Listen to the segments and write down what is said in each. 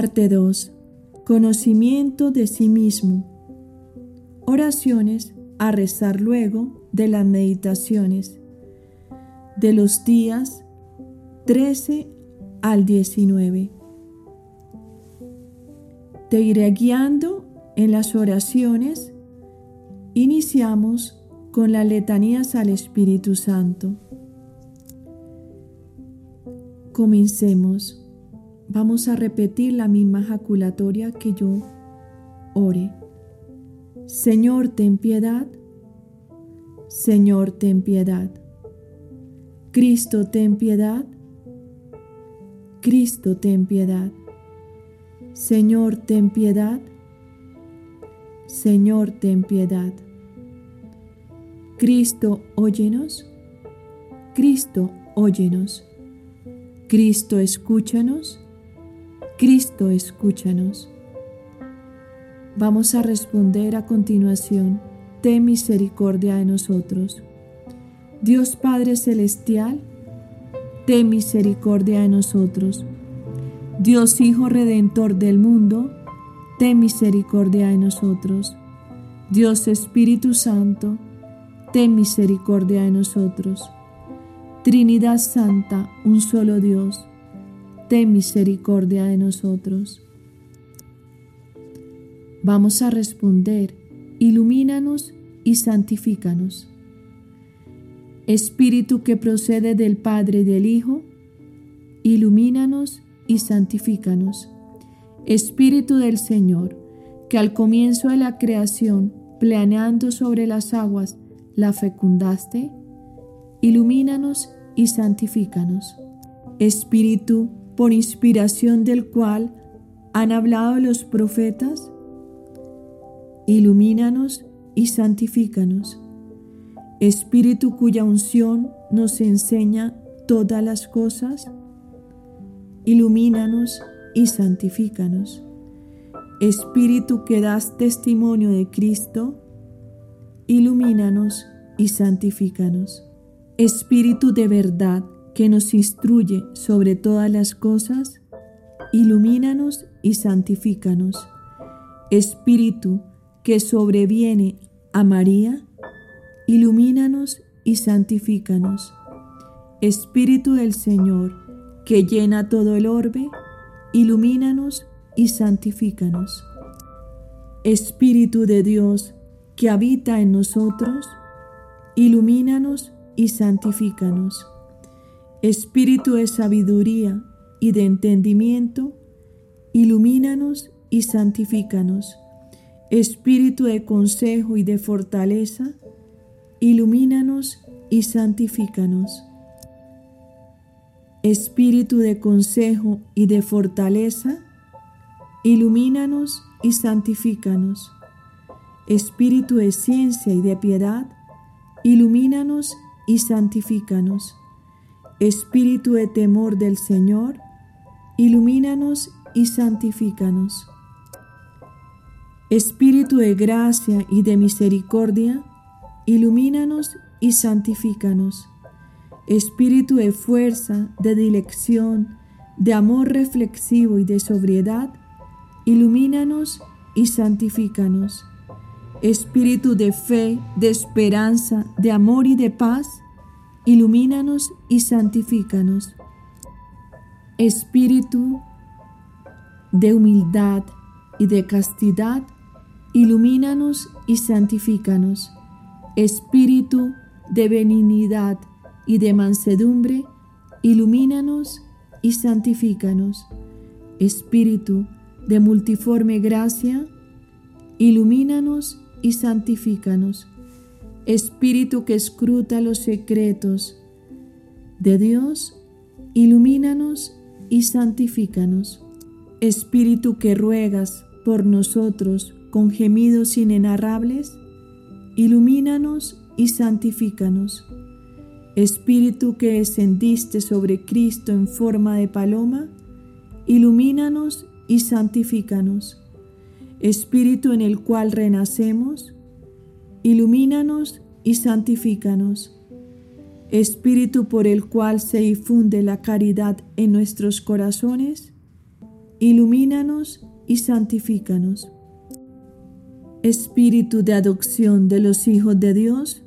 Parte 2. Conocimiento de sí mismo. Oraciones a rezar luego de las meditaciones de los días 13 al 19. Te iré guiando en las oraciones. Iniciamos con las letanías al Espíritu Santo. Comencemos. Vamos a repetir la misma jaculatoria que yo ore. Señor, ten piedad. Señor, ten piedad. Cristo, ten piedad. Cristo, ten piedad. Señor, ten piedad. Señor, ten piedad. Cristo, óyenos. Cristo, óyenos. Cristo, escúchanos. Cristo, escúchanos. Vamos a responder a continuación. Ten misericordia de nosotros. Dios Padre Celestial, ten misericordia de nosotros. Dios Hijo Redentor del mundo, ten misericordia de nosotros. Dios Espíritu Santo, ten misericordia de nosotros. Trinidad Santa, un solo Dios, ten misericordia de nosotros. Vamos a responder, ilumínanos y santifícanos. Espíritu que procede del Padre y del Hijo, ilumínanos y santifícanos. Espíritu del Señor, que al comienzo de la creación, planeando sobre las aguas, la fecundaste, ilumínanos y santifícanos. Espíritu, por inspiración del cual han hablado los profetas, ilumínanos y santifícanos Espíritu cuya unción nos enseña todas las cosas, ilumínanos y santifícanos. Espíritu que das testimonio de Cristo, ilumínanos y santifícanos. Espíritu de verdad que nos instruye sobre todas las cosas, ilumínanos y santifícanos. Espíritu que sobreviene a María, ilumínanos y santifícanos. Espíritu del Señor, que llena todo el orbe, ilumínanos y santifícanos. Espíritu de Dios, que habita en nosotros, ilumínanos y santifícanos. Espíritu de sabiduría y de entendimiento, ilumínanos y santifícanos. Espíritu de consejo y de fortaleza, ilumínanos y santifícanos. Espíritu de consejo y de fortaleza, ilumínanos y santifícanos. Espíritu de ciencia y de piedad, ilumínanos y santifícanos. Espíritu de temor del Señor, ilumínanos y santifícanos. Espíritu de gracia y de misericordia, ilumínanos y santifícanos. Espíritu de fuerza, de dilección, de amor reflexivo y de sobriedad, ilumínanos y santifícanos. Espíritu de fe, de esperanza, de amor y de paz, ilumínanos y santifícanos. Espíritu de humildad y de castidad, ilumínanos y santifícanos. Espíritu de benignidad y de mansedumbre, ilumínanos y santifícanos. Espíritu de multiforme gracia, ilumínanos y santifícanos. Espíritu que escruta los secretos de Dios, ilumínanos y santifícanos. Espíritu que ruegas por nosotros con gemidos inenarrables, ilumínanos y santifícanos. Espíritu que descendiste sobre Cristo en forma de paloma, ilumínanos y santifícanos. Espíritu en el cual renacemos, ilumínanos y santifícanos. Espíritu por el cual se difunde la caridad en nuestros corazones, ilumínanos y santifícanos. Espíritu de adopción de los hijos de Dios,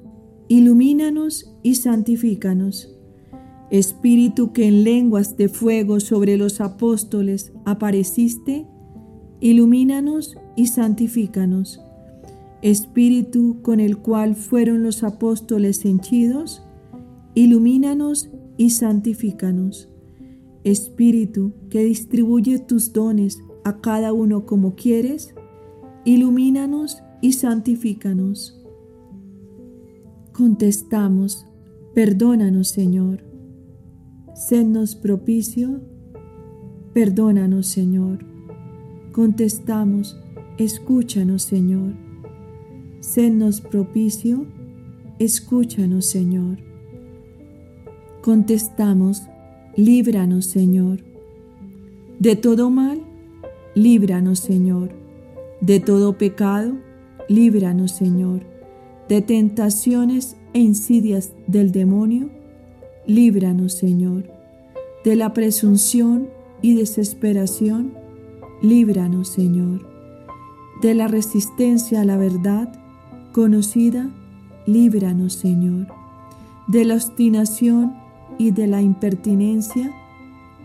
ilumínanos y santifícanos. Espíritu que en lenguas de fuego sobre los apóstoles apareciste, ilumínanos y santifícanos. Espíritu con el cual fueron los apóstoles henchidos, ilumínanos y santifícanos. Espíritu que distribuye tus dones a cada uno como quieres, ilumínanos y santifícanos. Contestamos, perdónanos Señor. Sednos propicio, perdónanos Señor. Contestamos, escúchanos Señor. Sednos propicio, escúchanos Señor. Contestamos, líbranos Señor. De todo mal, líbranos Señor. De todo pecado, líbranos Señor. De tentaciones e insidias del demonio, líbranos Señor. De la presunción y desesperación, líbranos Señor. De la resistencia a la verdad conocida, líbranos Señor. De la obstinación y de la impertinencia,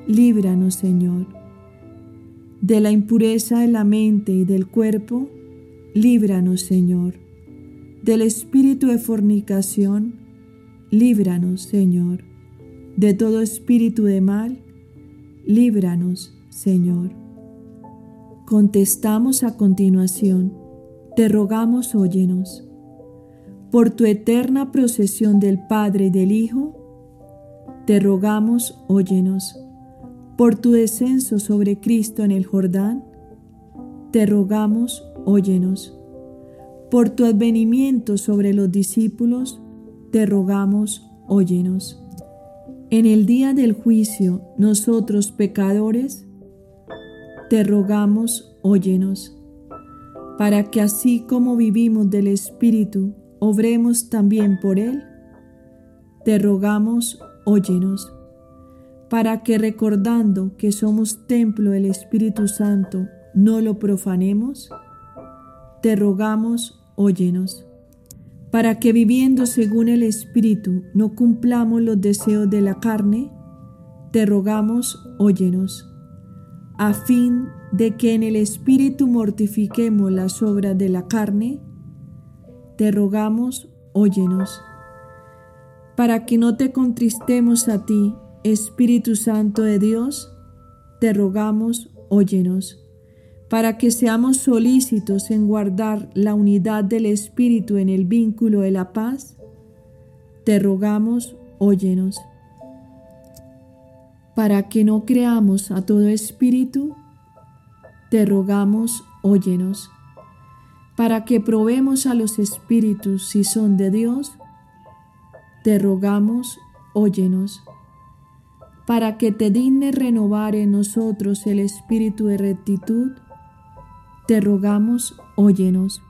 líbranos Señor. De la impureza de la mente y del cuerpo, líbranos Señor. Del espíritu de fornicación, líbranos Señor de todo espíritu de mal, líbranos, Señor. Contestamos a continuación, te rogamos, óyenos. Por tu eterna procesión del Padre y del Hijo, te rogamos, óyenos. Por tu descenso sobre Cristo en el Jordán, te rogamos, óyenos. Por tu advenimiento sobre los discípulos, te rogamos, óyenos en el día del juicio, nosotros pecadores, te rogamos, óyenos, para que así como vivimos del Espíritu, obremos también por Él. Te rogamos, óyenos, para que recordando que somos templo del Espíritu Santo, no lo profanemos. Te rogamos, óyenos para que viviendo según el Espíritu no cumplamos los deseos de la carne, te rogamos, óyenos, a fin de que en el Espíritu mortifiquemos las obras de la carne, te rogamos, óyenos, para que no te contristemos a ti, Espíritu Santo de Dios, te rogamos, óyenos para que seamos solícitos en guardar la unidad del Espíritu en el vínculo de la paz, te rogamos, óyenos. Para que no creamos a todo espíritu, te rogamos, óyenos. Para que probemos a los espíritus si son de Dios, te rogamos, óyenos. Para que te dignes renovar en nosotros el espíritu de rectitud, te rogamos, óyenos,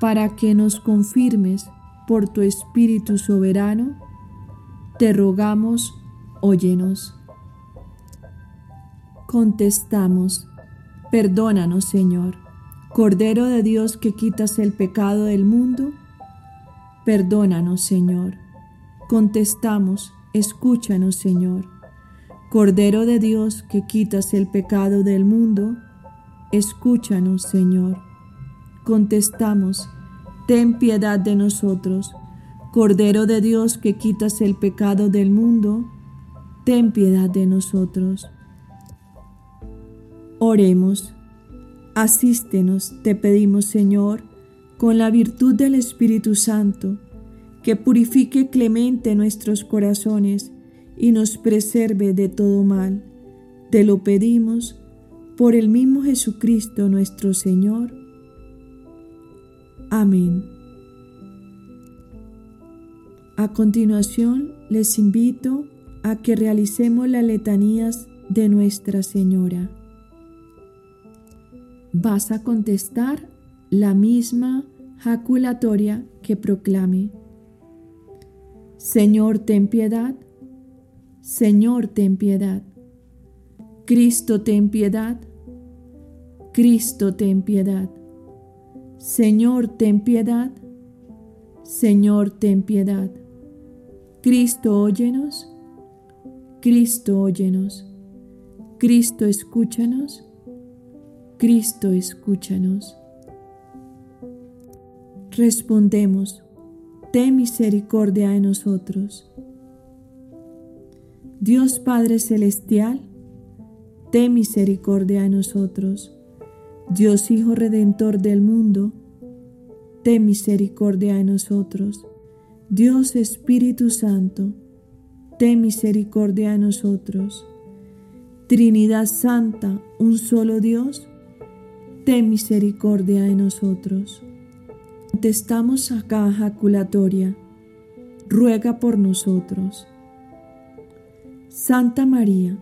para que nos confirmes por tu Espíritu soberano, te rogamos, óyenos. Contestamos, perdónanos, Señor, Cordero de Dios que quitas el pecado del mundo, perdónanos, Señor. Contestamos, escúchanos, Señor. Cordero de Dios que quitas el pecado del mundo, Escúchanos, Señor. Contestamos, ten piedad de nosotros. Cordero de Dios que quitas el pecado del mundo, ten piedad de nosotros. Oremos. Asístenos, te pedimos, Señor, con la virtud del Espíritu Santo, que purifique clemente nuestros corazones y nos preserve de todo mal. Te lo pedimos por el mismo Jesucristo nuestro Señor. Amén. A continuación les invito a que realicemos las letanías de Nuestra Señora. Vas a contestar la misma jaculatoria que proclame. Señor, ten piedad. Señor, ten piedad. Cristo, ten piedad. Cristo, ten piedad. Señor, ten piedad. Señor, ten piedad. Cristo, óyenos. Cristo, óyenos. Cristo, escúchanos. Cristo, escúchanos. Respondemos, ten misericordia de nosotros. Dios Padre Celestial, ten misericordia de nosotros. Dios Hijo Redentor del mundo, ten misericordia de nosotros. Dios Espíritu Santo, ten misericordia de nosotros. Trinidad Santa, un solo Dios, ten misericordia de nosotros. Contestamos a cada jaculatoria, ruega por nosotros. Santa María,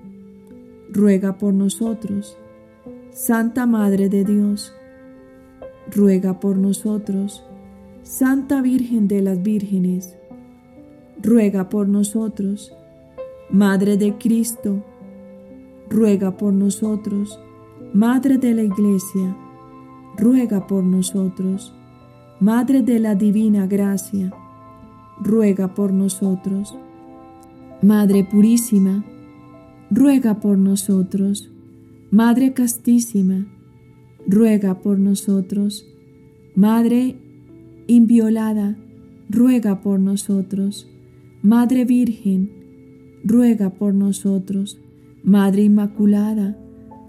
ruega por nosotros. Santa Madre de Dios, ruega por nosotros. Santa Virgen de las Vírgenes, ruega por nosotros. Madre de Cristo, ruega por nosotros. Madre de la Iglesia, ruega por nosotros. Madre de la Divina Gracia, ruega por nosotros. Madre Purísima, ruega por nosotros. Madre castísima, ruega por nosotros. Madre inviolada, ruega por nosotros. Madre Virgen, ruega por nosotros. Madre Inmaculada,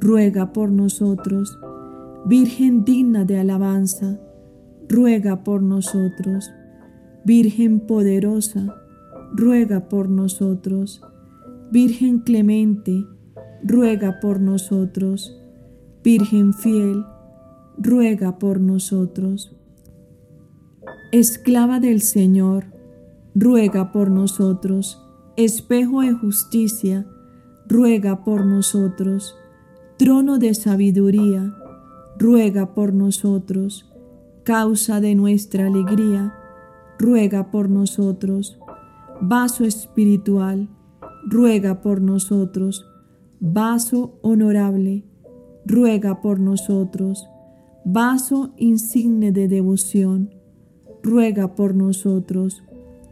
ruega por nosotros. Virgen digna de alabanza, ruega por nosotros. Virgen poderosa, ruega por nosotros. Virgen clemente, ruega por nosotros. Virgen fiel, ruega por nosotros. Esclava del Señor, ruega por nosotros. Espejo de justicia, ruega por nosotros. Trono de sabiduría, ruega por nosotros. Causa de nuestra alegría, ruega por nosotros. Vaso espiritual, ruega por nosotros vaso honorable, ruega por nosotros, vaso insigne de devoción, ruega por nosotros,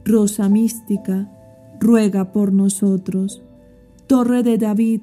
rosa mística, ruega por nosotros, torre de David,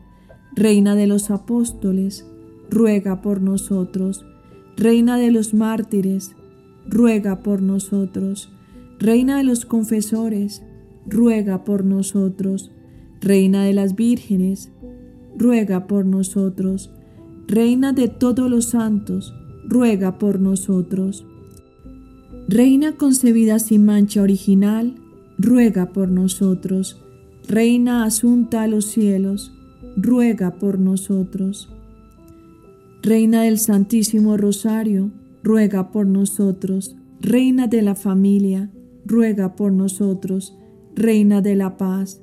Reina de los apóstoles, ruega por nosotros. Reina de los mártires, ruega por nosotros. Reina de los confesores, ruega por nosotros. Reina de las vírgenes, ruega por nosotros. Reina de todos los santos, ruega por nosotros. Reina concebida sin mancha original, ruega por nosotros. Reina asunta a los cielos, ruega por nosotros. Reina del Santísimo Rosario, ruega por nosotros. Reina de la familia, ruega por nosotros. Reina de la paz,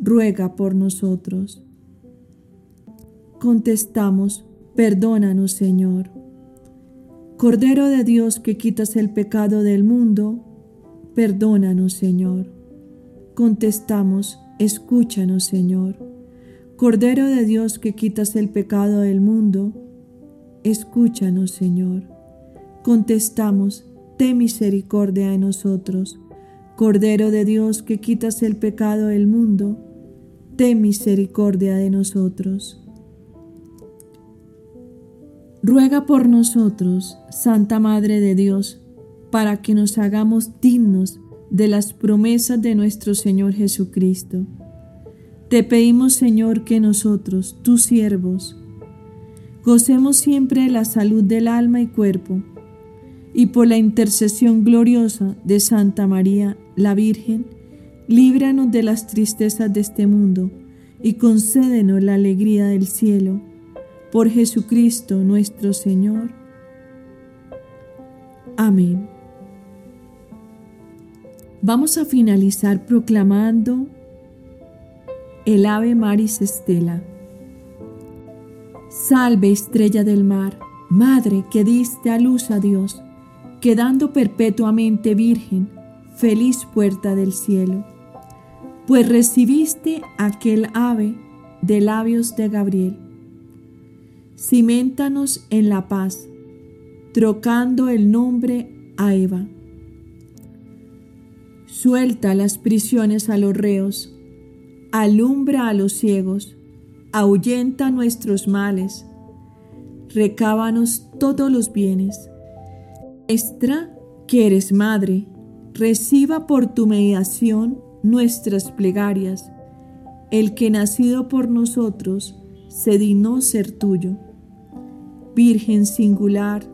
ruega por nosotros contestamos, perdónanos Señor. Cordero de Dios que quitas el pecado del mundo, perdónanos Señor. Contestamos, escúchanos Señor. Cordero de Dios que quitas el pecado del mundo, escúchanos Señor. Contestamos, ten misericordia de nosotros. Cordero de Dios que quitas el pecado del mundo, ten misericordia de nosotros. Ruega por nosotros, Santa Madre de Dios, para que nos hagamos dignos de las promesas de nuestro Señor Jesucristo. Te pedimos, Señor, que nosotros, tus siervos, gocemos siempre de la salud del alma y cuerpo, y por la intercesión gloriosa de Santa María, la Virgen, líbranos de las tristezas de este mundo y concédenos la alegría del cielo por Jesucristo nuestro Señor. Amén. Vamos a finalizar proclamando el Ave Maris Estela. Salve estrella del mar, Madre que diste a luz a Dios, quedando perpetuamente virgen, feliz puerta del cielo, pues recibiste aquel ave de labios de Gabriel Ciméntanos en la paz, trocando el nombre a Eva. Suelta las prisiones a los reos, alumbra a los ciegos, ahuyenta nuestros males, recábanos todos los bienes. Nuestra, que eres madre, reciba por tu mediación nuestras plegarias, el que nacido por nosotros se dignó ser tuyo. Virgen singular,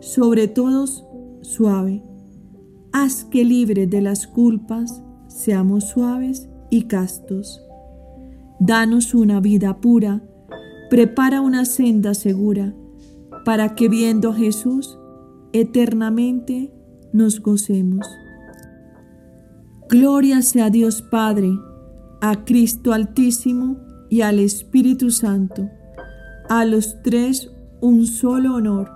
sobre todos suave. Haz que libre de las culpas seamos suaves y castos. Danos una vida pura, prepara una senda segura, para que viendo a Jesús eternamente nos gocemos. Gloria sea a Dios Padre, a Cristo Altísimo y al Espíritu Santo, a los tres un solo honor.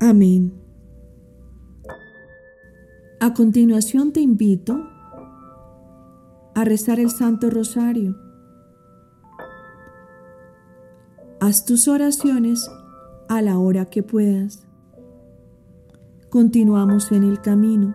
Amén. A continuación te invito a rezar el Santo Rosario. Haz tus oraciones a la hora que puedas. Continuamos en el camino.